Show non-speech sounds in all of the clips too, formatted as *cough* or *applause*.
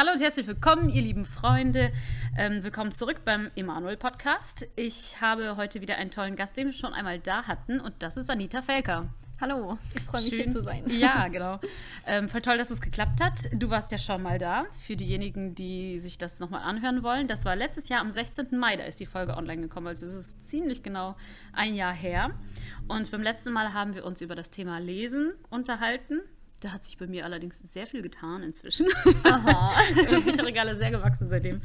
Hallo und herzlich willkommen, ihr lieben Freunde. Ähm, willkommen zurück beim Emanuel Podcast. Ich habe heute wieder einen tollen Gast, den wir schon einmal da hatten, und das ist Anita Felker. Hallo, ich freue mich Schön. hier zu sein. *laughs* Ja, genau. Ähm, voll toll, dass es geklappt hat. Du warst ja schon mal da. Für diejenigen, die sich das nochmal anhören wollen, das war letztes Jahr am 16. Mai, da ist die Folge online gekommen. Also es ist ziemlich genau ein Jahr her. Und beim letzten Mal haben wir uns über das Thema Lesen unterhalten. Da hat sich bei mir allerdings sehr viel getan inzwischen. Aha. *laughs* Die Bücherregale sehr gewachsen seitdem.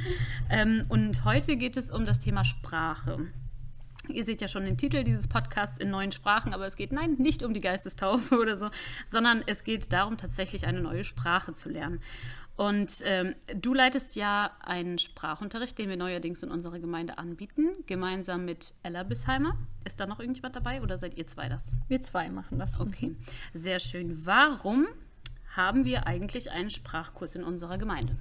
Ähm, und heute geht es um das Thema Sprache. Ihr seht ja schon den Titel dieses Podcasts in neuen Sprachen, aber es geht nein, nicht um die Geistestaufe *laughs* oder so, sondern es geht darum, tatsächlich eine neue Sprache zu lernen. Und ähm, du leitest ja einen Sprachunterricht, den wir neuerdings in unserer Gemeinde anbieten, gemeinsam mit Ella Bisheimer. Ist da noch irgendjemand dabei oder seid ihr zwei das? Wir zwei machen das. Okay, sehr schön. Warum haben wir eigentlich einen Sprachkurs in unserer Gemeinde?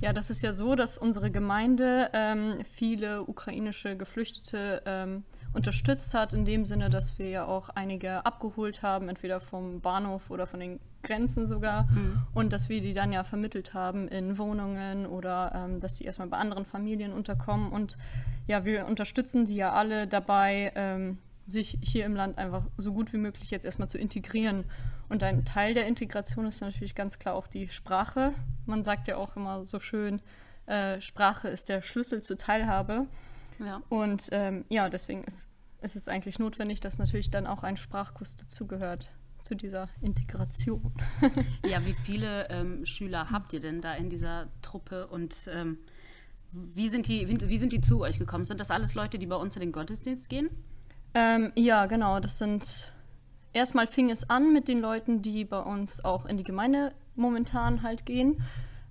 Ja, das ist ja so, dass unsere Gemeinde ähm, viele ukrainische Geflüchtete ähm, unterstützt hat, in dem Sinne, dass wir ja auch einige abgeholt haben, entweder vom Bahnhof oder von den Grenzen sogar, und dass wir die dann ja vermittelt haben in Wohnungen oder ähm, dass die erstmal bei anderen Familien unterkommen. Und ja, wir unterstützen die ja alle dabei, ähm, sich hier im Land einfach so gut wie möglich jetzt erstmal zu integrieren. Und ein Teil der Integration ist natürlich ganz klar auch die Sprache. Man sagt ja auch immer so schön, äh, Sprache ist der Schlüssel zur Teilhabe. Ja. Und ähm, ja, deswegen ist, ist es eigentlich notwendig, dass natürlich dann auch ein Sprachkurs dazugehört zu dieser Integration. *laughs* Ja, wie viele ähm, Schüler habt ihr denn da in dieser Truppe und ähm, wie, sind die, wie, wie sind die zu euch gekommen? Sind das alles Leute, die bei uns in den Gottesdienst gehen? Ähm, ja, genau. Das sind. Erstmal fing es an mit den Leuten, die bei uns auch in die Gemeinde momentan halt gehen.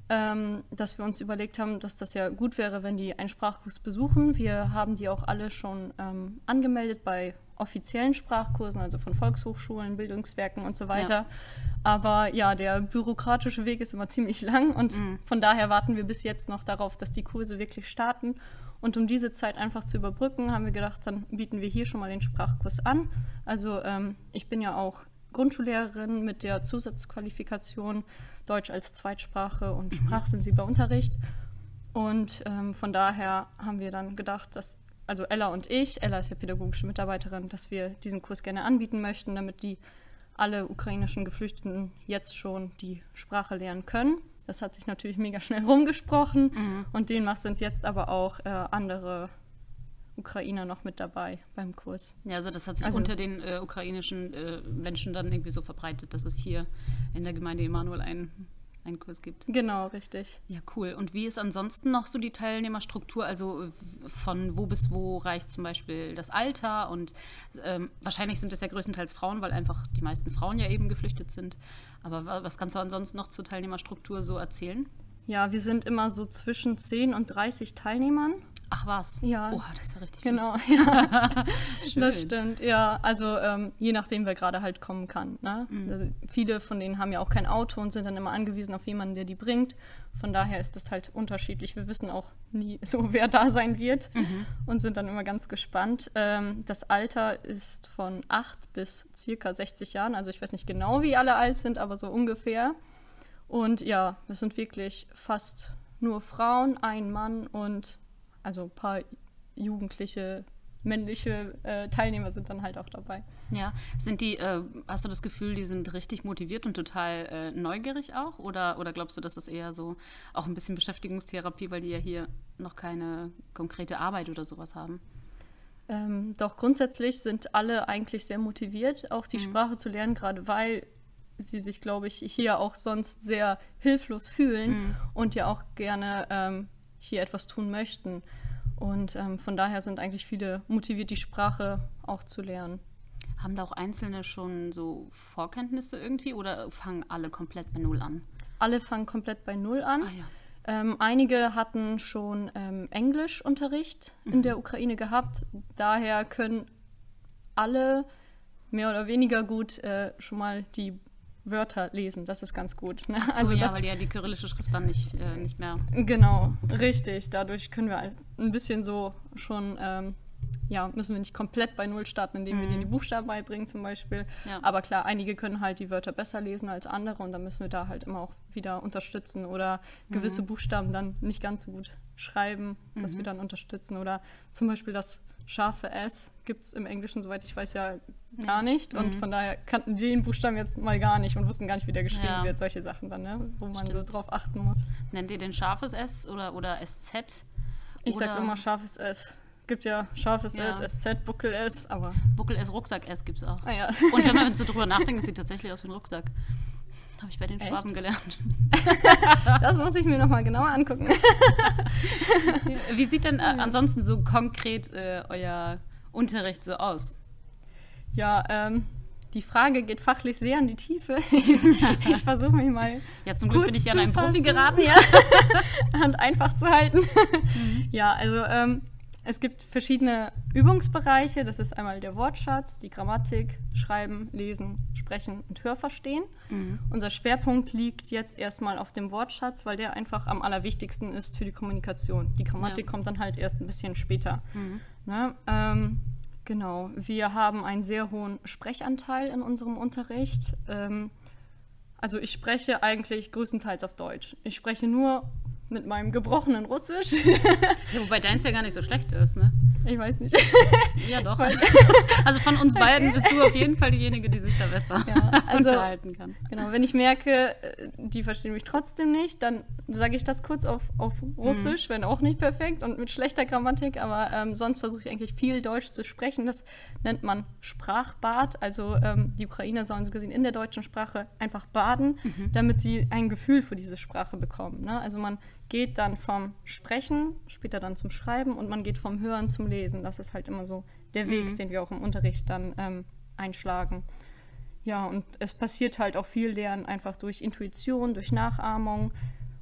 Ähm, dass wir uns überlegt haben, dass das ja gut wäre, wenn die einen Sprachkurs besuchen. Wir haben die auch alle schon ähm, angemeldet bei offiziellen Sprachkursen, also von Volkshochschulen, Bildungswerken und so weiter. Aber ja, der bürokratische Weg ist immer ziemlich lang und von daher warten wir bis jetzt noch darauf, dass die Kurse wirklich starten. Und um diese Zeit einfach zu überbrücken, haben wir gedacht, dann bieten wir hier schon mal den Sprachkurs an. Also ähm, ich bin ja auch Grundschullehrerin mit der Zusatzqualifikation Deutsch als Zweitsprache und sprachsensibler Unterricht. Und ähm, von daher haben wir dann gedacht, dass, also Ella und ich, Ella ist ja pädagogische Mitarbeiterin, dass wir diesen Kurs gerne anbieten möchten, damit die alle ukrainischen Geflüchteten jetzt schon die Sprache lernen können. Das hat sich natürlich mega schnell rumgesprochen und demnach sind jetzt aber auch äh, andere Ukrainer noch mit dabei beim Kurs. Ja, also das hat sich Also- unter den äh, ukrainischen äh, Menschen dann irgendwie so verbreitet, dass es hier in der Gemeinde Emanuel einen, einen Kurs gibt. Genau, richtig. Ja, cool. Und wie ist ansonsten noch so die Teilnehmerstruktur? Also von wo bis wo reicht zum Beispiel das Alter? Und ähm, wahrscheinlich sind es ja größtenteils Frauen, weil einfach die meisten Frauen ja eben geflüchtet sind. Aber wa- was kannst du ansonsten noch zur Teilnehmerstruktur so erzählen? Ja, wir sind immer so zwischen 10 und 30 Teilnehmern. Ach was. Ja. Oha, das ist ja richtig. Genau, ja, *laughs* Schön. das stimmt. Ja, also ähm, je nachdem, wer gerade halt kommen kann. Ne? Mhm. Also, viele von denen haben ja auch kein Auto und sind dann immer angewiesen auf jemanden, der die bringt. Von daher ist das halt unterschiedlich. Wir wissen auch nie *laughs* so, wer da sein wird Mhm. und sind dann immer ganz gespannt. Ähm, das Alter ist von 8 bis circa 60 Jahren. Also ich weiß nicht genau, wie alle alt sind, aber so ungefähr. Und ja, es sind wirklich fast nur Frauen, ein Mann und also ein paar jugendliche, männliche äh, Teilnehmer sind dann halt auch dabei. Ja, sind die, äh, hast du das Gefühl, die sind richtig motiviert und total äh, neugierig auch? Oder, oder glaubst du, dass das eher so auch ein bisschen Beschäftigungstherapie, weil die ja hier noch keine konkrete Arbeit oder sowas haben? Ähm, doch grundsätzlich sind alle eigentlich sehr motiviert, auch die Sprache zu lernen, gerade weil sie sich, glaube ich, hier auch sonst sehr hilflos fühlen und ja auch gerne ähm, hier etwas tun möchten. Und ähm, von daher sind eigentlich viele motiviert, die Sprache auch zu lernen. Haben da auch Einzelne schon so Vorkenntnisse irgendwie oder fangen alle komplett bei Null an? Alle fangen komplett bei Null an. Ah ja. Ähm, einige hatten schon ähm, Englischunterricht in der Ukraine gehabt. Daher können alle mehr oder weniger gut äh, schon mal die Wörter lesen. Das ist ganz gut. Ne? So, ja, das, weil die ja die kyrillische Schrift dann nicht, äh, nicht mehr. genau, richtig. Dadurch können wir ein bisschen so schon ähm, ja, müssen wir nicht komplett bei Null starten, indem wir denen die Buchstaben beibringen zum Beispiel. Ja. Aber klar, einige können halt die Wörter besser lesen als andere und dann müssen wir da halt immer auch wieder unterstützen oder gewisse Buchstaben dann nicht ganz so gut schreiben, dass wir dann unterstützen. Oder zum Beispiel das scharfe S gibt es im Englischen, soweit ich weiß, ja gar nicht. Und von daher kannten die den Buchstaben jetzt mal gar nicht und wussten gar nicht, wie der geschrieben Ja. wird. Solche Sachen dann, ne? wo man Stimmt. so drauf achten muss. Nennt ihr den scharfes S oder, oder SZ? Ich sag Oder immer scharfes S. Gibt ja scharfes Ja. S, SZ, Buckel S, aber Buckel S, Rucksack S gibt es auch. ah ja. Und wenn man *laughs* so drüber nachdenkt, es sieht tatsächlich aus wie ein Rucksack. Habe ich bei den Echt? Schwaben gelernt. *laughs* das muss ich mir nochmal genauer angucken. *laughs* Wie sieht denn äh, ansonsten so konkret äh, euer Unterricht so aus? Ja, ähm, die Frage geht fachlich sehr in die Tiefe. *laughs* ich versuche mich mal Ja, zum Glück bin ich ja an einen Profi geraten. Ja. und einfach zu halten. Ja, also ähm, es gibt verschiedene Übungsbereiche. Das ist einmal der Wortschatz, die Grammatik, Schreiben, Lesen, Sprechen und Hörverstehen. Mhm. Unser Schwerpunkt liegt jetzt erstmal auf dem Wortschatz, weil der einfach am allerwichtigsten ist für die Kommunikation. Die Grammatik Ja. kommt dann halt erst ein bisschen später. Mhm. Ne? Ähm, genau, wir haben einen sehr hohen Sprechanteil in unserem Unterricht. Ähm, also ich spreche eigentlich größtenteils auf Deutsch. Ich spreche nur mit meinem gebrochenen Russisch. Ja, wobei deins ja gar nicht so schlecht ist, ne? ich weiß nicht. Ja, doch. *laughs* Also von uns beiden bist du auf jeden Fall diejenige, die sich da besser Ja, also- unterhalten kann. Genau, wenn ich merke, äh, die verstehen mich trotzdem nicht, dann sage ich das kurz auf, auf Russisch, wenn auch nicht perfekt und mit schlechter Grammatik, aber ähm, sonst versuche ich eigentlich viel Deutsch zu sprechen. Das nennt man Sprachbad. Also ähm, die Ukrainer sollen so gesehen in der deutschen Sprache einfach baden, damit sie ein Gefühl für diese Sprache bekommen. Ne? Also man geht dann vom Sprechen, später dann zum Schreiben und man geht vom Hören zum Lesen. Das ist halt immer so der Weg, den wir auch im Unterricht dann ähm, einschlagen. Ja, und es passiert halt auch viel Lernen einfach durch Intuition, durch Nachahmung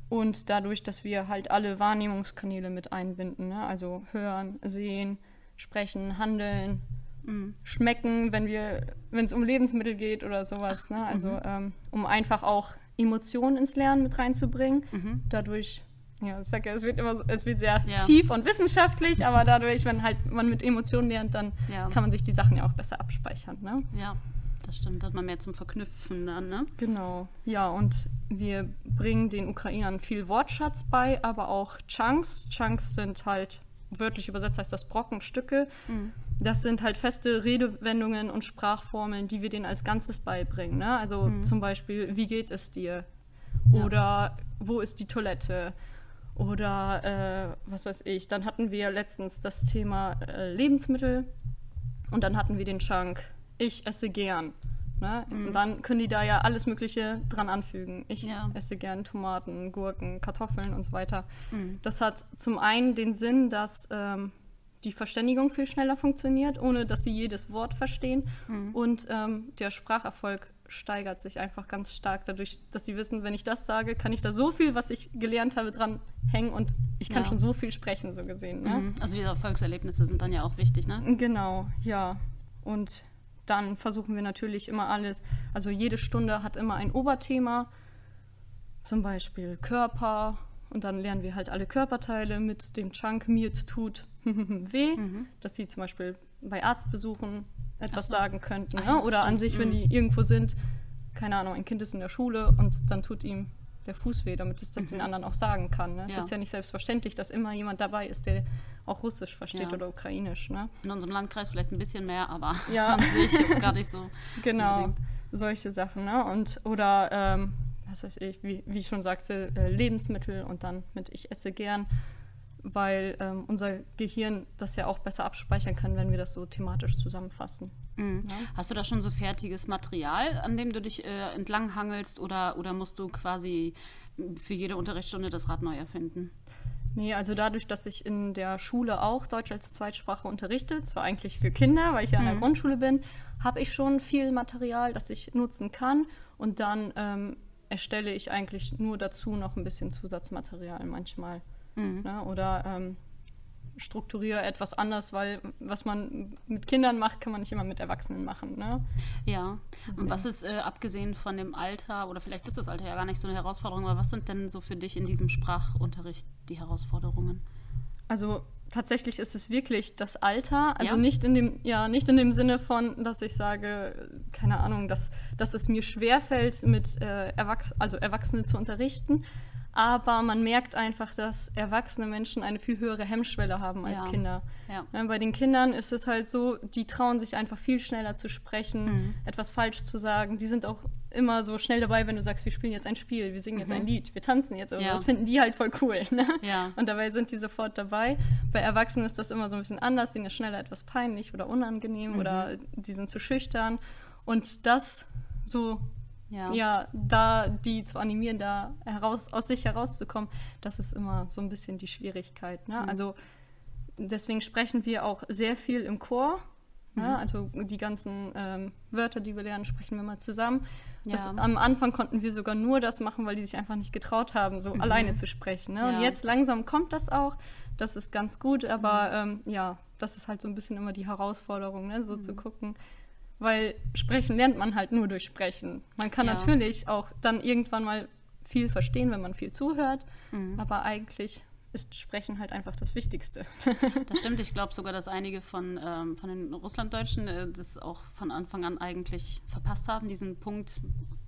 und dadurch, dass wir halt alle Wahrnehmungskanäle mit einbinden. Ne? Also hören, sehen, sprechen, handeln, Mhm. schmecken, wenn wir, wenn es um Lebensmittel geht oder sowas. Ne? Also ähm, um einfach auch Emotionen ins Lernen mit reinzubringen. Mhm. Dadurch, ja, ich sag ja, es wird immer es wird sehr Ja. tief und wissenschaftlich, aber dadurch, wenn halt man mit Emotionen lernt, dann Ja. kann man sich die Sachen ja auch besser abspeichern. Ne? Ja, das stimmt. Da hat man mehr zum Verknüpfen dann, ne? Genau, ja, und wir bringen den Ukrainern viel Wortschatz bei, aber auch Chunks. Chunks sind halt, wörtlich übersetzt heißt das Brockenstücke. Das sind halt feste Redewendungen und Sprachformeln, die wir denen als Ganzes beibringen. Ne? Also zum Beispiel, wie geht es dir? Oder wo ist die Toilette? Oder äh, was weiß ich. Dann hatten wir letztens das Thema äh, Lebensmittel und dann hatten wir den Chunk, ich esse gern. Ne? Und dann können die da ja alles Mögliche dran anfügen. Ich Ja. esse gern Tomaten, Gurken, Kartoffeln und so weiter. Mhm. Das hat zum einen den Sinn, dass ähm, die Verständigung viel schneller funktioniert, ohne dass sie jedes Wort verstehen. Und ähm, der Spracherfolg steigert sich einfach ganz stark dadurch, dass sie wissen, wenn ich das sage, kann ich da so viel, was ich gelernt habe, dran hängen und ich kann Ja. schon so viel sprechen, so gesehen. Ne? Mhm. Also diese Erfolgserlebnisse sind dann ja auch wichtig, ne? Genau, ja. Und dann versuchen wir natürlich immer alles, also jede Stunde hat immer ein Oberthema, zum Beispiel Körper. Und dann lernen wir halt alle Körperteile mit dem Chunk mir tut *laughs* weh, dass sie zum Beispiel bei Arztbesuchen etwas Mhm. So. sagen könnten. Ah Ne? Oder an sich, wenn Mhm. die irgendwo sind, keine Ahnung, ein Kind ist in der Schule und dann tut ihm der Fuß weh, damit es das den anderen auch sagen kann. Ne? Es Mhm. Ja. ist ja nicht selbstverständlich, dass immer jemand dabei ist, der auch Russisch versteht Ja. oder Ukrainisch. Ne? In unserem Landkreis vielleicht ein bisschen mehr, aber *laughs* Ja. an sich jetzt gar nicht so. *laughs* Genau, unbedingt. solche Sachen, ne? Und oder ähm, was weiß ich, wie, wie ich schon sagte, äh, Lebensmittel und dann mit ich esse gern, weil ähm, unser Gehirn das ja auch besser abspeichern kann, wenn wir das so thematisch zusammenfassen. Mhm. Ja. Hast du da schon so fertiges Material, an dem du dich äh, entlanghangelst oder, oder musst du quasi für jede Unterrichtsstunde das Rad neu erfinden? Nee, also dadurch, dass ich in der Schule auch Deutsch als Zweitsprache unterrichte, zwar eigentlich für Kinder, weil ich ja an der Mhm. Grundschule bin, habe ich schon viel Material, das ich nutzen kann und dann ähm, erstelle ich eigentlich nur dazu noch ein bisschen Zusatzmaterial manchmal. Mhm. Ne? Oder ähm, strukturiere etwas anders, weil was man mit Kindern macht, kann man nicht immer mit Erwachsenen machen. Ne? Ja. Und was ist, äh, abgesehen von dem Alter, oder vielleicht ist das Alter ja gar nicht so eine Herausforderung, aber was sind denn so für dich in diesem Sprachunterricht die Herausforderungen? Also tatsächlich ist es wirklich das Alter. Also Ja? nicht in dem, ja, nicht in dem Sinne von, dass ich sage, keine Ahnung, dass, dass es mir schwerfällt, mit äh, Erwachs also Erwachsene zu unterrichten. Aber man merkt einfach, dass erwachsene Menschen eine viel höhere Hemmschwelle haben als Ja. Kinder. Ja. Ne, bei den Kindern ist es halt so, die trauen sich einfach viel schneller zu sprechen, Mhm. etwas falsch zu sagen. Die sind auch immer so schnell dabei, wenn du sagst, wir spielen jetzt ein Spiel, wir singen jetzt ein Lied, wir tanzen jetzt. Mhm. Ja. Das finden die halt voll cool. Ne? Ja. Und dabei sind die sofort dabei. Bei Erwachsenen ist das immer so ein bisschen anders. Denen ist schneller etwas peinlich oder unangenehm Mhm. oder die sind zu schüchtern. Und das so, Ja. ja, da die zu animieren, da heraus, aus sich herauszukommen, das ist immer so ein bisschen die Schwierigkeit. Ne? Mhm. Also deswegen sprechen wir auch sehr viel im Chor. Mhm. Ja, also die ganzen ähm, Wörter, die wir lernen, sprechen wir mal zusammen. Das, Ja. am Anfang konnten wir sogar nur das machen, weil die sich einfach nicht getraut haben, so alleine zu sprechen. Ne? Mhm. Ja. Und jetzt langsam kommt das auch. Das ist ganz gut, aber Mhm. ähm, ja, das ist halt so ein bisschen immer die Herausforderung, ne? so Mhm. zu gucken. Weil sprechen lernt man halt nur durch Sprechen. Man kann Ja. natürlich auch dann irgendwann mal viel verstehen, wenn man viel zuhört, Mhm. aber eigentlich ist Sprechen halt einfach das Wichtigste. Das stimmt. Ich glaube sogar, dass einige von, ähm, von den Russlanddeutschen äh, das auch von Anfang an eigentlich verpasst haben, diesen Punkt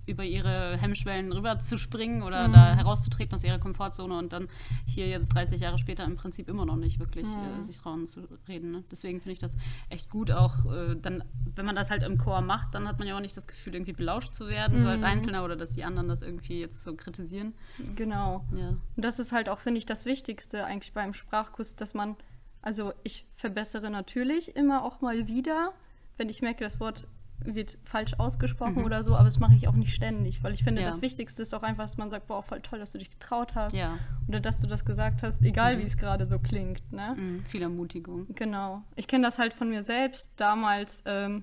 über ihre Hemmschwellen rüber zu springen oder Mhm. da herauszutreten aus ihrer Komfortzone und dann hier jetzt 30 Jahre später im Prinzip immer noch nicht wirklich Mhm. äh, sich trauen zu reden. Ne? Deswegen finde ich das echt gut, auch äh, dann, wenn man das halt im Chor macht, dann hat man ja auch nicht das Gefühl, irgendwie belauscht zu werden, so als Mhm. Einzelner oder dass die anderen das irgendwie jetzt so kritisieren. genau. Ja. Und das ist halt auch, finde ich, das Wichtigste eigentlich beim Sprachkurs, dass man, also ich verbessere natürlich immer auch mal wieder, wenn ich merke, das Wort wird falsch ausgesprochen oder so, aber das mache ich auch nicht ständig, weil ich finde, Mhm. Ja. das Wichtigste ist auch einfach, dass man sagt, boah, voll toll, dass du dich getraut hast Ja. oder dass du das gesagt hast, egal wie es gerade so klingt, ne? Mhm. Viel Ermutigung. Genau. Ich kenne das halt von mir selbst damals ähm,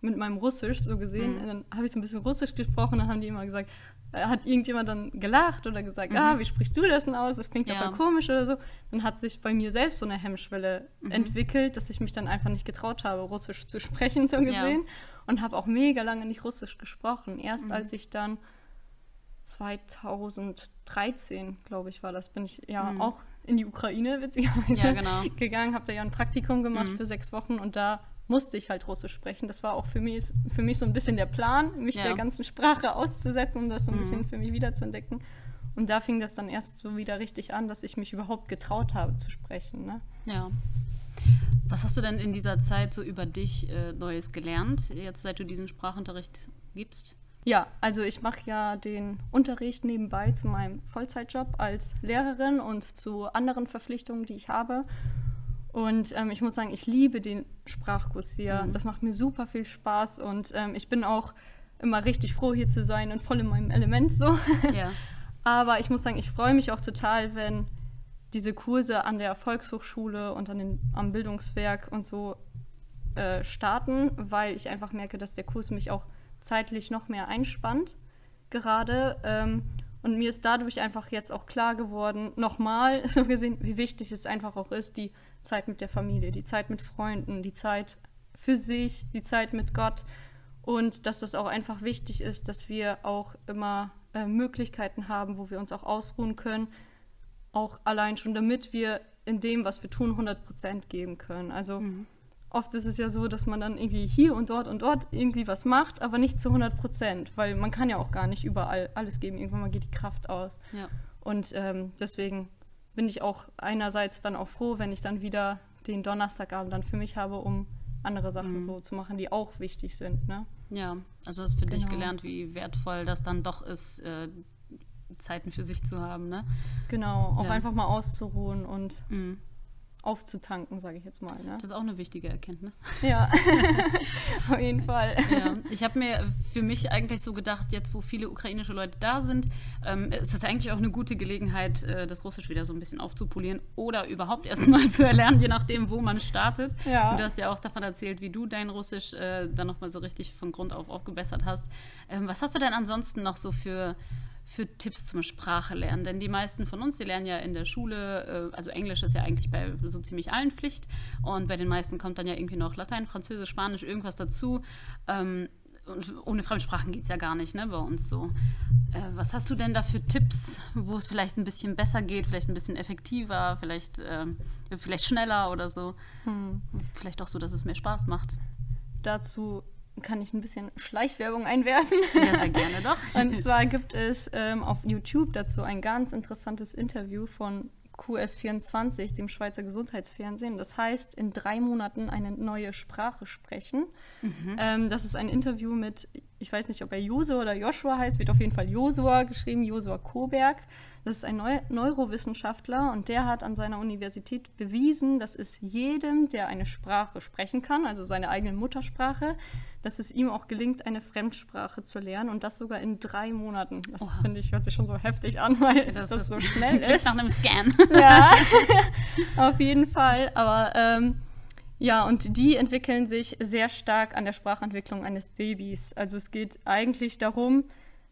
mit meinem Russisch so gesehen. Mhm. Dann habe ich so ein bisschen Russisch gesprochen, dann haben die immer gesagt, äh, hat irgendjemand dann gelacht oder gesagt, Mhm. ah, wie sprichst du das denn aus? Das klingt ja, voll komisch oder so. Dann hat sich bei mir selbst so eine Hemmschwelle Mhm. entwickelt, dass ich mich dann einfach nicht getraut habe, Russisch zu sprechen, so Ja. Und habe auch mega lange nicht Russisch gesprochen. Erst Mhm. als ich dann 2013, glaube ich, war das, bin ich ja Mhm. auch in die Ukraine, witzigerweise, Ja, genau. *laughs* gegangen, habe da ja ein Praktikum gemacht Mhm. für sechs Wochen und da musste ich halt Russisch sprechen. Das war auch für mich, für mich so ein bisschen der Plan, mich Ja. der ganzen Sprache auszusetzen, um das so ein Mhm. bisschen für mich wiederzuentdecken. Und da fing das dann erst so wieder richtig an, dass ich mich überhaupt getraut habe zu sprechen. Ne? Ja. Was hast du denn in dieser Zeit so über dich äh, Neues gelernt, jetzt seit du diesen Sprachunterricht gibst? Ja, also ich mache ja den Unterricht nebenbei zu meinem Vollzeitjob als Lehrerin und zu anderen Verpflichtungen, die ich habe. Und ähm, ich muss sagen, ich liebe den Sprachkurs hier. Mhm. Das macht mir super viel Spaß und ähm, ich bin auch immer richtig froh, hier zu sein und voll in meinem Element so. Ja. *laughs* Aber ich muss sagen, ich freue mich auch total, wenn diese Kurse an der Volkshochschule und an den, am Bildungswerk und so äh, starten, weil ich einfach merke, dass der Kurs mich auch zeitlich noch mehr einspannt gerade. Ähm, und mir ist dadurch einfach jetzt auch klar geworden, nochmal *laughs* so gesehen, wie wichtig es einfach auch ist, die Zeit mit der Familie, die Zeit mit Freunden, die Zeit für sich, die Zeit mit Gott. Und dass das auch einfach wichtig ist, dass wir auch immer äh, Möglichkeiten haben, wo wir uns auch ausruhen können. Auch allein schon, damit wir in dem, was wir tun, 100 Prozent geben können. Also Mhm. oft ist es ja so, dass man dann irgendwie hier und dort und dort irgendwie was macht, aber nicht zu 100 Prozent, weil man kann ja auch gar nicht überall alles geben. Irgendwann mal geht die Kraft aus. Ja. Und ähm, deswegen bin ich auch einerseits dann auch froh, wenn ich dann wieder den Donnerstagabend dann für mich habe, um andere Sachen Mhm. so zu machen, die auch wichtig sind. Ne? Ja, also hast für dich Genau. gelernt, wie wertvoll das dann doch ist, äh, Zeiten für sich zu haben, ne? Genau, auch Ja. einfach mal auszuruhen und Mhm. aufzutanken, sage ich jetzt mal. Ne? Das ist auch eine wichtige Erkenntnis. *laughs* Ja, *laughs* auf jeden Fall. Ja, ich habe mir für mich eigentlich so gedacht, jetzt wo viele ukrainische Leute da sind, ähm, ist das eigentlich auch eine gute Gelegenheit, äh, das Russisch wieder so ein bisschen aufzupolieren oder überhaupt erst mal *laughs* zu erlernen, je nachdem, wo man startet. Ja. Du hast ja auch davon erzählt, wie du dein Russisch äh, dann nochmal so richtig von Grund auf aufgebessert hast. Ähm, was hast du denn ansonsten noch so für für Tipps zum Sprache lernen? Denn die meisten von uns, die lernen ja in der Schule, äh, also Englisch ist ja eigentlich bei so ziemlich allen Pflicht und bei den meisten kommt dann ja irgendwie noch Latein, Französisch, Spanisch, irgendwas dazu. Ähm, und ohne Fremdsprachen geht es ja gar nicht, ne, bei uns so. Äh, was hast du denn da für Tipps, wo es vielleicht ein bisschen besser geht, vielleicht ein bisschen effektiver, vielleicht, äh, vielleicht schneller oder so? Hm. Vielleicht auch so, dass es mehr Spaß macht. Dazu kann ich ein bisschen Schleichwerbung einwerfen. Ja, sehr gerne doch. *laughs* Und zwar gibt es ähm, auf YouTube dazu ein ganz interessantes Interview von QS24, dem Schweizer Gesundheitsfernsehen. Das heißt, in drei Monaten eine neue Sprache sprechen. Mhm. Ähm, das ist ein Interview mit, ich weiß nicht, ob er Josua oder Joshua heißt, wird auf jeden Fall Josua geschrieben, Josua Koberg. Das ist ein Neu Neurowissenschaftler und der hat an seiner Universität bewiesen, dass es jedem, der eine Sprache sprechen kann, also seine eigene Muttersprache, dass es ihm auch gelingt, eine Fremdsprache zu lernen und das sogar in drei Monaten. Das finde ich, hört sich schon so heftig an, weil das, das so schnell ist. nach einem Scan. Ja, *laughs* *laughs* auf jeden Fall. Aber ähm, ja, und die entwickeln sich sehr stark an der Sprachentwicklung eines Babys. Also es geht eigentlich darum,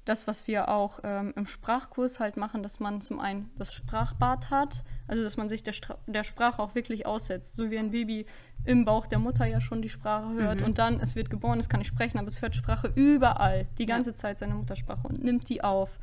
das, was wir auch ähm, im Sprachkurs halt machen, dass man zum einen das Sprachbad hat, also dass man sich der, Stra der Sprache auch wirklich aussetzt, so wie ein Baby im Bauch der Mutter ja schon die Sprache hört mhm. und dann, es wird geboren, es kann nicht sprechen, aber es hört Sprache überall, die ganze ja. Zeit seine Muttersprache und nimmt die auf.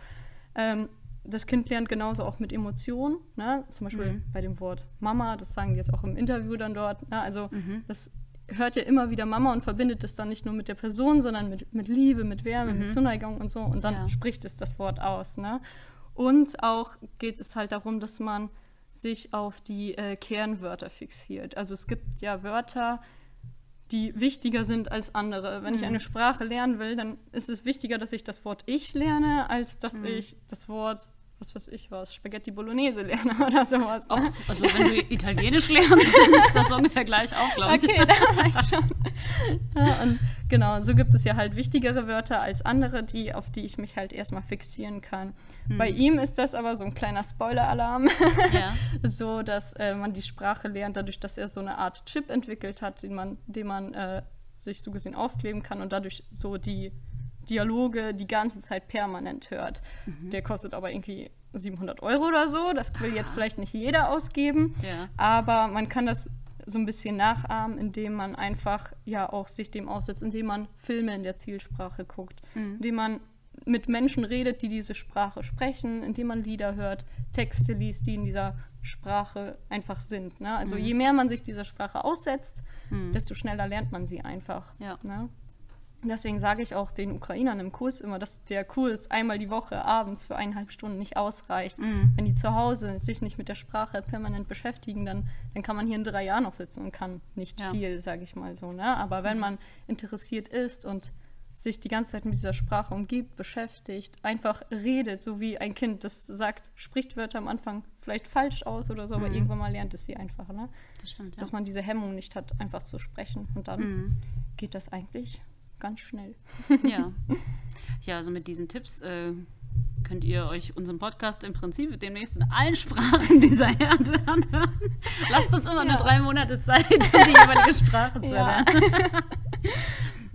Ähm, das Kind lernt genauso auch mit Emotionen, ne? zum Beispiel mhm. bei dem Wort Mama, das sagen die jetzt auch im Interview dann dort, ne? also mhm. das hört ja immer wieder Mama und verbindet es dann nicht nur mit der Person, sondern mit, mit Liebe, mit Wärme, mhm. mit Zuneigung und so. Und dann ja. spricht es das Wort aus. Ne? Und auch geht es halt darum, dass man sich auf die äh, Kernwörter fixiert. Also es gibt ja Wörter, die wichtiger sind als andere. Wenn mhm. ich eine Sprache lernen will, dann ist es wichtiger, dass ich das Wort ich lerne, als dass mhm. ich das Wort was weiß ich was, Spaghetti Bolognese lerne *laughs* oder sowas. Auch, also wenn du *laughs* Italienisch lernst, dann ist das ungefähr gleich auch, glaube ich. Okay, da war ich schon. Ja, und genau, so gibt es ja halt wichtigere Wörter als andere, die, auf die ich mich halt erstmal fixieren kann. Hm. Bei ihm ist das aber so ein kleiner Spoiler-Alarm, ja. *laughs* so dass äh, man die Sprache lernt, dadurch, dass er so eine Art Chip entwickelt hat, den man, den man äh, sich so gesehen aufkleben kann und dadurch so die Dialoge die ganze Zeit permanent hört. Mhm. Der kostet aber irgendwie 700 Euro oder so. Das will jetzt vielleicht nicht jeder ausgeben, ja. aber man kann das so ein bisschen nachahmen, indem man einfach ja auch sich dem aussetzt, indem man Filme in der Zielsprache guckt, mhm. indem man mit Menschen redet, die diese Sprache sprechen, indem man Lieder hört, Texte liest, die in dieser Sprache einfach sind. Ne? Also mhm. je mehr man sich dieser Sprache aussetzt, mhm. desto schneller lernt man sie einfach. Ja. Ne? Deswegen sage ich auch den Ukrainern im Kurs immer, dass der Kurs einmal die Woche abends für eineinhalb Stunden nicht ausreicht. Mhm. Wenn die zu Hause sich nicht mit der Sprache permanent beschäftigen, dann, dann kann man hier in drei Jahren noch sitzen und kann nicht ja. viel, sage ich mal so. Ne? Aber wenn mhm. man interessiert ist und sich die ganze Zeit mit dieser Sprache umgibt, beschäftigt, einfach redet, so wie ein Kind, das sagt, spricht Wörter am Anfang vielleicht falsch aus oder so, aber mhm. irgendwann mal lernt es sie einfach. Ne? Das stimmt, ja. Dass man diese Hemmung nicht hat, einfach zu sprechen. Und dann mhm. geht das eigentlich ganz schnell. *laughs* ja. *laughs* Ja, also mit diesen Tipps äh, könnt ihr euch unseren Podcast im Prinzip demnächst in allen Sprachen dieser Erde anhören. Lasst uns immer ja. nur drei Monate Zeit, um *laughs* die jeweilige Sprache zu ja. lernen.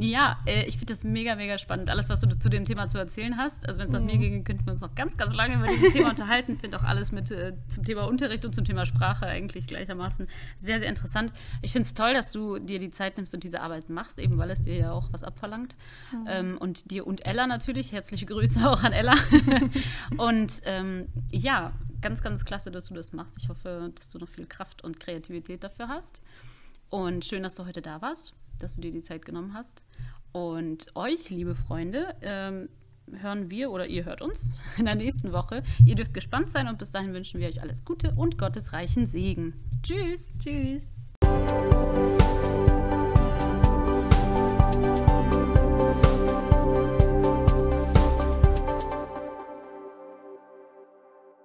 Ja, äh, ich finde das mega, mega spannend. Alles, was du zu dem Thema zu erzählen hast. Also wenn es nach mhm. mir ginge, könnten wir uns noch ganz, ganz lange über dieses Thema *laughs* unterhalten. Finde auch alles mit äh, zum Thema Unterricht und zum Thema Sprache eigentlich gleichermaßen sehr, sehr interessant. Ich finde es toll, dass du dir die Zeit nimmst und diese Arbeit machst, eben weil es dir ja auch was abverlangt. Mhm. Ähm, und dir und Ella natürlich. Herzliche Grüße auch an Ella. *laughs* und ähm, ja, ganz, ganz klasse, dass du das machst. Ich hoffe, dass du noch viel Kraft und Kreativität dafür hast. Und schön, dass du heute da warst dass du dir die Zeit genommen hast. Und euch, liebe Freunde, ähm, hören wir oder ihr hört uns *laughs* in der nächsten Woche. Ihr dürft gespannt sein und bis dahin wünschen wir euch alles Gute und Gottes reichen Segen. Tschüss. Tschüss.